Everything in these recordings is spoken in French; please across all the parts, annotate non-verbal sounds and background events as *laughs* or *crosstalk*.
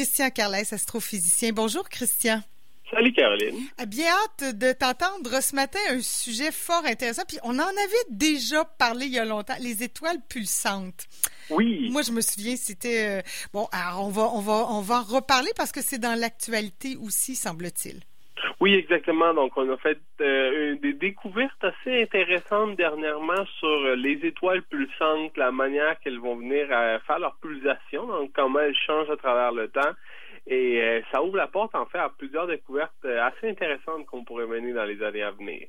Christian Carles, astrophysicien. Bonjour, Christian. Salut Caroline. Ah, bien hâte de t'entendre ce matin un sujet fort intéressant. Puis on en avait déjà parlé il y a longtemps, les étoiles pulsantes. Oui. Moi, je me souviens, c'était euh, bon. Alors on va on va on va en reparler parce que c'est dans l'actualité aussi, semble-t-il. Oui, exactement. Donc, on a fait euh, des découvertes assez intéressantes dernièrement sur euh, les étoiles pulsantes, la manière qu'elles vont venir à faire leur pulsation, donc comment elles changent à travers le temps. Et euh, ça ouvre la porte, en fait, à plusieurs découvertes assez intéressantes qu'on pourrait mener dans les années à venir.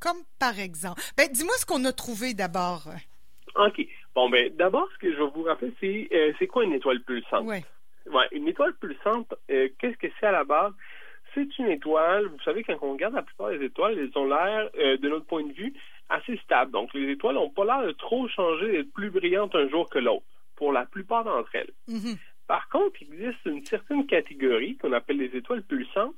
Comme par exemple. Ben, dis-moi ce qu'on a trouvé d'abord. OK. Bon, ben, d'abord, ce que je vais vous rappeler, c'est c'est quoi une étoile pulsante? Oui. Ouais, une étoile pulsante, qu'est-ce que c'est à la base? C'est une étoile. Vous savez, quand on regarde la plupart des étoiles, elles ont l'air, euh, de notre point de vue, assez stables. Donc, les étoiles n'ont pas l'air de trop changer, d'être plus brillantes un jour que l'autre, pour la plupart d'entre elles. Mm-hmm. Par contre, il existe une certaine catégorie qu'on appelle les étoiles pulsantes,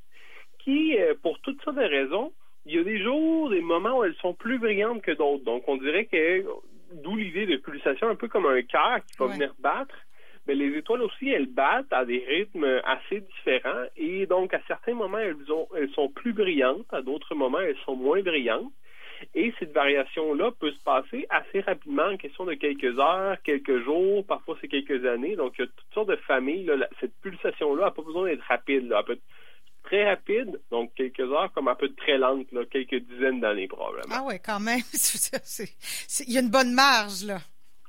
qui, euh, pour toutes sortes de raisons, il y a des jours, des moments où elles sont plus brillantes que d'autres. Donc, on dirait que, d'où l'idée de pulsation, un peu comme un cœur qui va venir battre mais les étoiles aussi, elles battent à des rythmes assez différents et donc à certains moments, elles, ont, elles sont plus brillantes, à d'autres moments, elles sont moins brillantes. Et cette variation-là peut se passer assez rapidement, en question de quelques heures, quelques jours, parfois c'est quelques années. Donc, il y a toutes sortes de familles. Cette pulsation-là n'a pas besoin d'être rapide. Elle peut être très rapide, donc quelques heures, comme un peu très lente, quelques dizaines d'années probablement. Ah ouais, quand même. *laughs* Il y a une bonne marge, là.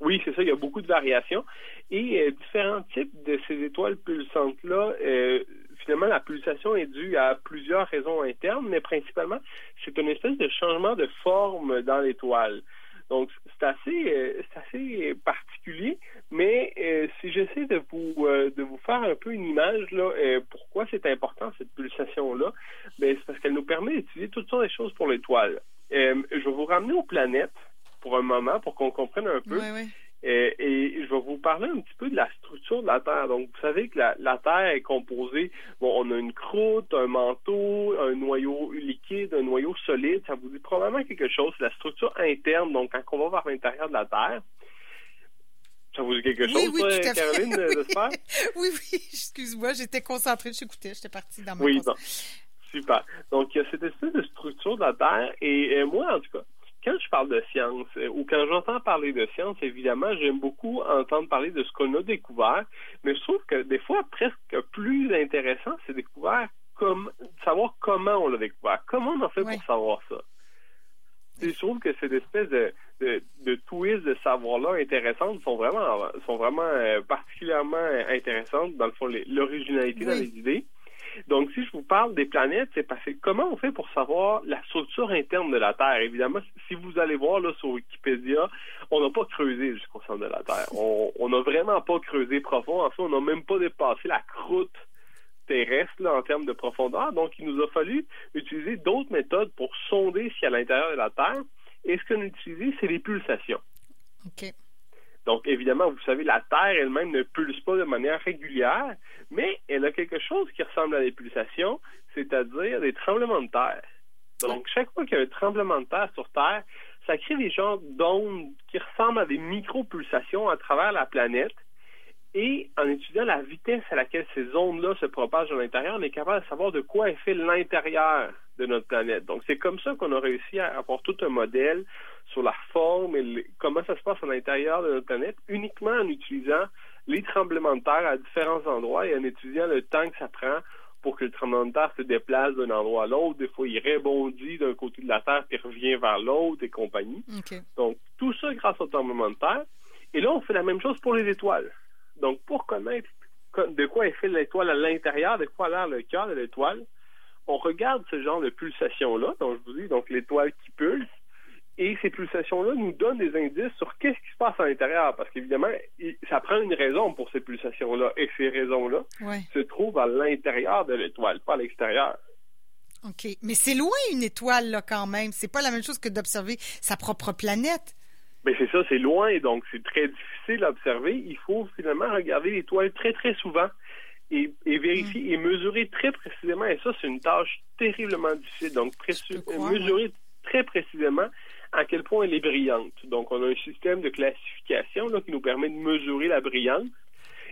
Oui, c'est ça, il y a beaucoup de variations. Et euh, différents types de ces étoiles pulsantes-là, euh, finalement, la pulsation est due à plusieurs raisons internes, mais principalement, c'est une espèce de changement de forme dans l'étoile. Donc, c'est assez, euh, assez particulier, mais si j'essaie de vous de vous faire un peu une image là, pourquoi c'est important cette pulsation là, ben c'est parce qu'elle nous permet d'étudier toutes sortes de choses pour l'étoile. je vais vous ramener aux planètes pour un moment pour qu'on comprenne un peu. Et, je vais vous parler un petit peu de la structure de la Terre. Donc, vous savez que la, Terre est composée, bon, on a une croûte, un manteau, un noyau liquide, un noyau solide. Ça vous dit probablement quelque chose. C'est la structure interne. Donc, quand on va vers l'intérieur de la Terre, ça vous dit quelque chose, oui, *laughs* oui, Caroline, j'espère? oui, oui, excuse-moi, j'étais concentrée, j'écoutais, j'étais partie dans ma Oui, bon. Super. Donc, il y a cette espèce de structure de la Terre, et moi, en tout cas, quand je parle de science euh, ou quand j'entends parler de science, évidemment, j'aime beaucoup entendre parler de ce qu'on a découvert, mais je trouve que des fois, presque plus intéressant, c'est découvert comme savoir comment on l'a découvert, comment on a fait pour savoir ça? je trouve que cette espèce de, de, de twist de savoir-là intéressantes sont vraiment sont vraiment euh, particulièrement intéressantes dans le fond l'originalité dans les idées. Donc, si je vous parle des planètes, c'est parce que comment on fait pour savoir la structure interne de la Terre? Évidemment, si vous allez voir là sur Wikipédia, on n'a pas creusé jusqu'au centre de la Terre. On n'a vraiment pas creusé profond. En fait, on n'a même pas dépassé la croûte terrestre en termes de profondeur. Donc, il nous a fallu utiliser d'autres méthodes pour sonder ce qu'il y a à l'intérieur de la Terre. Et ce qu'on a utilisé, c'est les pulsations. Donc, évidemment, vous savez, la Terre elle-même ne pulse pas de manière régulière, mais elle a quelque chose qui ressemble à des pulsations, c'est-à-dire des tremblements de terre. Donc, chaque fois qu'il y a un tremblement de terre sur Terre, ça crée des genres d'ondes qui ressemblent à des micro-pulsations à travers la planète. Et en étudiant la vitesse à laquelle ces ondes-là se propagent à l'intérieur, on est capable de savoir de quoi est fait l'intérieur de notre planète. Donc, c'est comme ça qu'on a réussi à avoir tout un modèle sur la forme et comment ça se passe à l'intérieur de notre planète, uniquement en utilisant les tremblements de terre à différents endroits et en étudiant le temps que ça prend pour que le tremblement de terre se déplace d'un endroit à l'autre. Des fois, il rebondit d'un côté de la Terre puis revient vers l'autre et compagnie. Donc, tout ça grâce au tremblement de terre. Et là, on fait la même chose pour les étoiles. Donc, pour connaître de quoi est fait l'étoile à l'intérieur, de quoi a l'air le cœur de l'étoile, on regarde ce genre de pulsation-là, donc je vous dis, donc l'étoile qui pulse, et ces pulsations-là nous donnent des indices sur qu'est-ce qui se passe à l'intérieur, parce qu'évidemment, ça prend une raison pour ces pulsations-là, et ces raisons-là se trouvent à l'intérieur de l'étoile, pas à l'extérieur. OK. Mais c'est loin une étoile, là, quand même. C'est pas la même chose que d'observer sa propre planète. Mais ben, c'est ça, c'est loin, donc c'est très difficile à observer. Il faut finalement regarder l'étoile très, très souvent et, vérifier mm. et mesurer très précisément. Et ça, c'est une tâche terriblement difficile. Donc, mesurer très précisément à quel point elle est brillante. Donc, on a un système de classification là, qui nous permet de mesurer la brillance.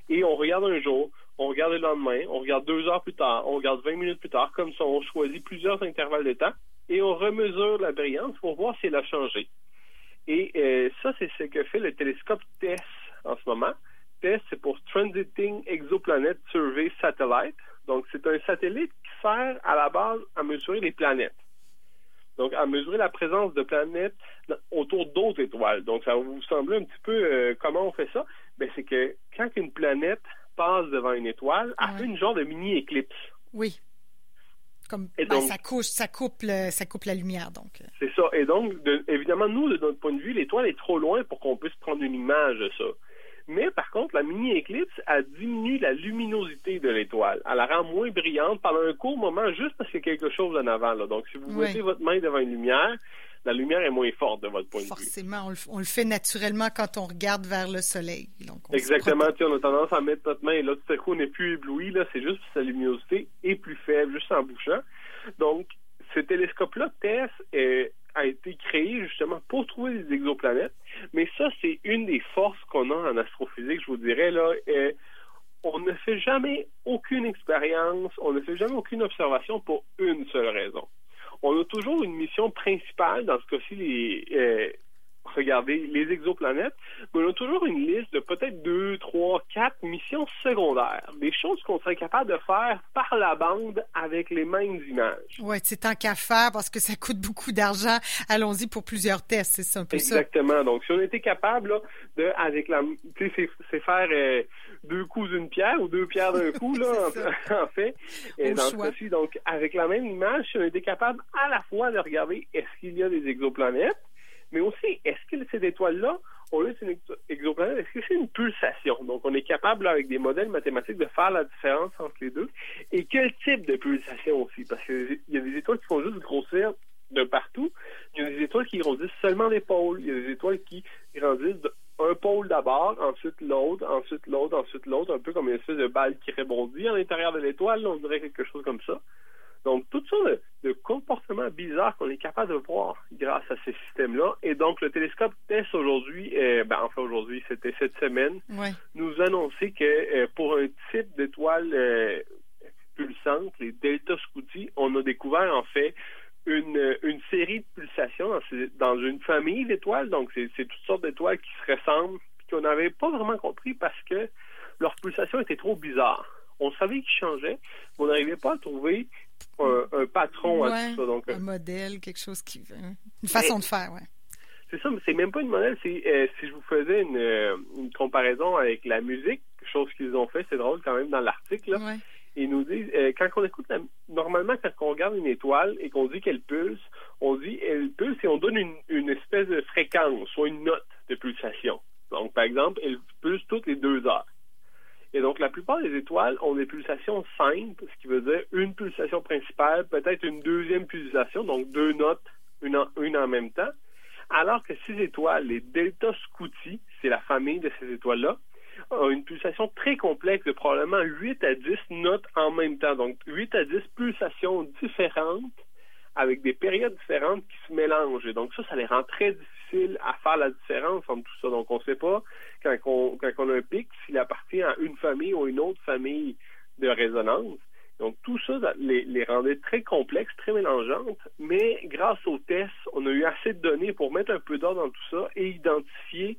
Et on regarde un jour, on regarde le lendemain, on regarde deux heures plus tard, on regarde 20 minutes plus tard, comme ça, on choisit plusieurs intervalles de temps et on remesure la brillance pour voir si elle a changé. Et euh, ça, c'est ce que fait le télescope TESS en ce moment. TESS, c'est pour Transiting Exoplanet Survey Satellite. Donc, c'est un satellite qui sert à la base à mesurer les planètes. Donc, à mesurer la présence de planètes autour d'autres étoiles. Donc, ça va vous sembler un petit peu euh, comment on fait ça? Ben, c'est que quand une planète passe devant une étoile, elle fait une genre de mini-éclipse. Oui. Comme, ben, ça, couche, ça, coupe ça coupe la lumière, donc. C'est ça. Et donc, évidemment, nous, de notre point de vue, l'étoile est trop loin pour qu'on puisse prendre une image de ça. Mais par contre, la mini-éclipse a diminué la luminosité de l'étoile. Elle la rend moins brillante pendant un court moment juste parce qu'il y a quelque chose en avant. Là. Donc, si vous mettez votre main devant une lumière, la lumière est moins forte de votre point de vue. Forcément, on le, fait naturellement quand on regarde vers le soleil. Exactement. On a tendance à mettre notre main et là, tout à coup, on n'est plus ébloui. Là, c'est juste que sa luminosité est plus faible, juste en bouchant. Donc, ce télescope-là, TESS, est a été créé justement pour trouver des exoplanètes. Mais ça, c'est une des forces qu'on a en astrophysique, je vous dirais. là. on ne fait jamais aucune expérience, on ne fait jamais aucune observation pour une seule raison. On a toujours une mission principale, dans ce cas-ci, les, euh, regarder les exoplanètes, mais on a toujours une liste de peut-être deux, trois, quatre missions secondaires, des choses qu'on serait capable de faire par la bande avec les mêmes images. Oui, c'est tant qu'à faire parce que ça coûte beaucoup d'argent. Allons-y pour plusieurs tests, c'est un peu ça. Exactement. Donc, si on était capable là, de, avec la, tu sais, c'est faire euh, deux coups d'une pierre ou deux pierres d'un coup là, *laughs* en, fait. Et dans ce cas-ci, donc, avec la même image, si on était capable à la fois de regarder est-ce qu'il y a des exoplanètes mais aussi, est-ce que cette étoile-là, au lieu une exoplanète, est-ce que c'est une pulsation? Donc, on est capable, avec des modèles mathématiques, de faire la différence entre les deux. Et quel type de pulsation aussi? Parce qu'il y a des étoiles qui font juste grossir de partout. Il y a des étoiles qui grandissent seulement des pôles. Il y a des étoiles qui grandissent un pôle d'abord, ensuite l'autre, ensuite l'autre, ensuite l'autre, un peu comme une espèce de balle qui rebondit à l'intérieur de l'étoile. On dirait quelque chose comme ça. Donc, toutes sortes de, comportements bizarres qu'on est capable de voir grâce à ces systèmes-là. Et donc, le télescope TESS aujourd'hui, euh, ben, enfin aujourd'hui, c'était cette semaine, nous annonçait que euh, pour un type d'étoile euh, pulsante, les Delta Scuti, on a découvert en fait une, une série de pulsations dans, dans une famille d'étoiles. Donc, c'est toutes sortes d'étoiles qui se ressemblent, qu'on n'avait pas vraiment compris parce que leur pulsation était trop bizarre. On savait qu'ils changeaient, mais on n'arrivait pas à trouver un, patron à tout ça. Donc, un modèle, quelque chose qui. Une façon de faire, ouais. C'est ça, mais c'est même pas une modèle. C'est euh, si je vous faisais une, euh, une, comparaison avec la musique, chose qu'ils ont fait, c'est drôle quand même dans l'article. Ouais. Ils nous disent, euh, quand on écoute, normalement, quand on regarde une étoile et qu'on dit qu'elle pulse, on dit elle pulse et on donne une, une espèce de fréquence, soit une note de pulsation. Donc, par exemple, elle pulse toutes les deux heures. Et donc, la plupart des étoiles ont des pulsations simples, ce qui veut dire une pulsation principale, peut-être une deuxième pulsation, donc deux notes, une en, une en même temps. Alors que ces étoiles, les Delta Scuti, c'est la famille de ces étoiles-là, ont une pulsation très complexe de probablement 8 à 10 notes en même temps. Donc, 8 à 10 pulsations différentes avec des périodes différentes qui se mélangent. Et donc ça, ça les rend très difficiles à faire la différence entre tout ça. Donc on ne sait pas quand on, quand on a un pic s'il appartient à une famille ou une autre famille de résonance. Donc tout ça les, les rendait très complexes, très mélangeantes, mais grâce aux tests, on a eu assez de données pour mettre un peu d'ordre dans tout ça et identifier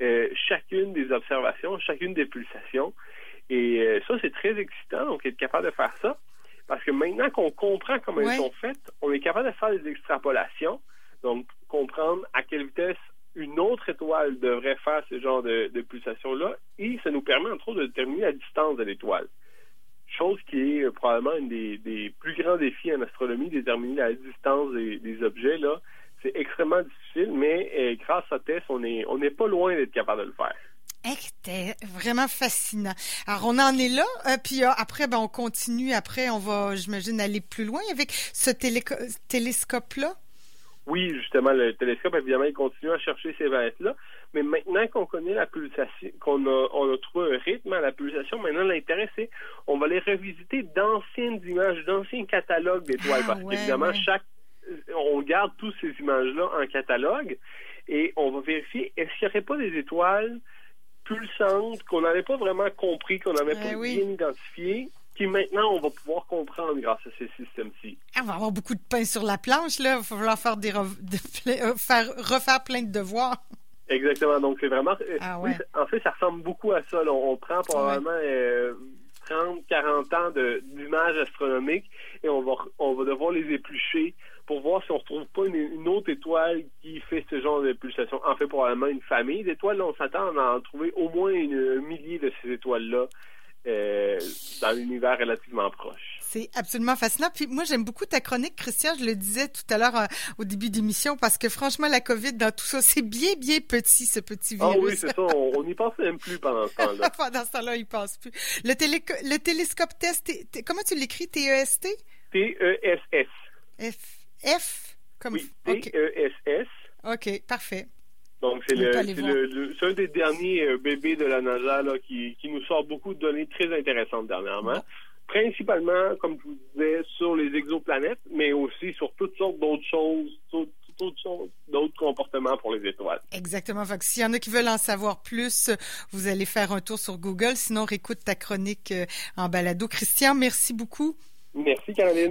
euh, chacune des observations, chacune des pulsations. Et euh, ça, c'est très excitant, donc être capable de faire ça. Parce que maintenant qu'on comprend comment elles sont faites, on est capable de faire des extrapolations, donc comprendre à quelle vitesse une autre étoile devrait faire ce genre de, pulsation-là, et ça nous permet entre autres de déterminer la distance de l'étoile. Chose qui est probablement un des, plus grands défis en astronomie, déterminer la distance des, objets. Là, c'est extrêmement difficile, mais euh, grâce à TESS, on n'est on pas loin d'être capable de le faire. C'était vraiment fascinant. Alors, on en est là, euh, puis euh, après, ben, on continue. Après, on va, j'imagine, aller plus loin avec ce télescope-là. Oui, justement, le télescope, évidemment, il continue à chercher ces vagues-là. Mais maintenant qu'on connaît la pulsation, qu'on a, on a trouvé un rythme à la pulsation, maintenant, l'intérêt, c'est on va aller revisiter d'anciennes images, d'anciens catalogues d'étoiles. Ah, parce qu'évidemment, chaque on garde toutes ces images-là en catalogue et on va vérifier est-ce qu'il n'y aurait pas des étoiles pulsantes qu'on n'avait pas vraiment compris, qu'on n'avait Eh pas oui. bien identifiées, qui maintenant on va pouvoir comprendre grâce à ces systèmes-ci. Ah, On va avoir beaucoup de pain sur la planche, là. Il va falloir faire des re- *laughs* de euh, faire, refaire plein de devoirs. Exactement. Donc c'est vraiment. euh, Ah oui, ouais. en fait, ça ressemble beaucoup à ça. là. On, prend probablement euh, 30, 40 ans d'images astronomiques et on va on va devoir les éplucher pour voir si on retrouve pas une, une autre étoile qui fait ce genre de pulsation. En fait, probablement une famille d'étoiles. On s'attend à en trouver au moins une, un millier de ces étoiles-là euh, dans l'univers relativement proche. C'est absolument fascinant. Puis moi, j'aime beaucoup ta chronique, Christian. Je le disais tout à l'heure euh, au début d'émission parce que franchement, la COVID dans tout ça, *laughs* c'est bien, bien petit, ce petit Ah virus. oui, c'est ça. On n'y pense même plus pendant ce temps-là. *laughs* Pendant ce temps-là, il passe plus. Le, télé- le télescope test, T- T- comment tu l'écris? T-E-S-T? T-E-S-S. F. F? Comme... Oui. T-E-S-S. OK, parfait. Donc, c'est le, le- un des derniers euh, bébés de la NASA là, qui, qui nous sort beaucoup de données très intéressantes dernièrement. Principalement, comme je vous disais, sur les exoplanètes, mais aussi sur toutes sortes d'autres choses, toutes d'autres comportements pour les étoiles. Exactement. S'il y en a qui veulent en savoir plus, vous allez faire un tour sur Google. Sinon, réécoute ta chronique euh, en balado. Christian, merci beaucoup. Merci, Caroline.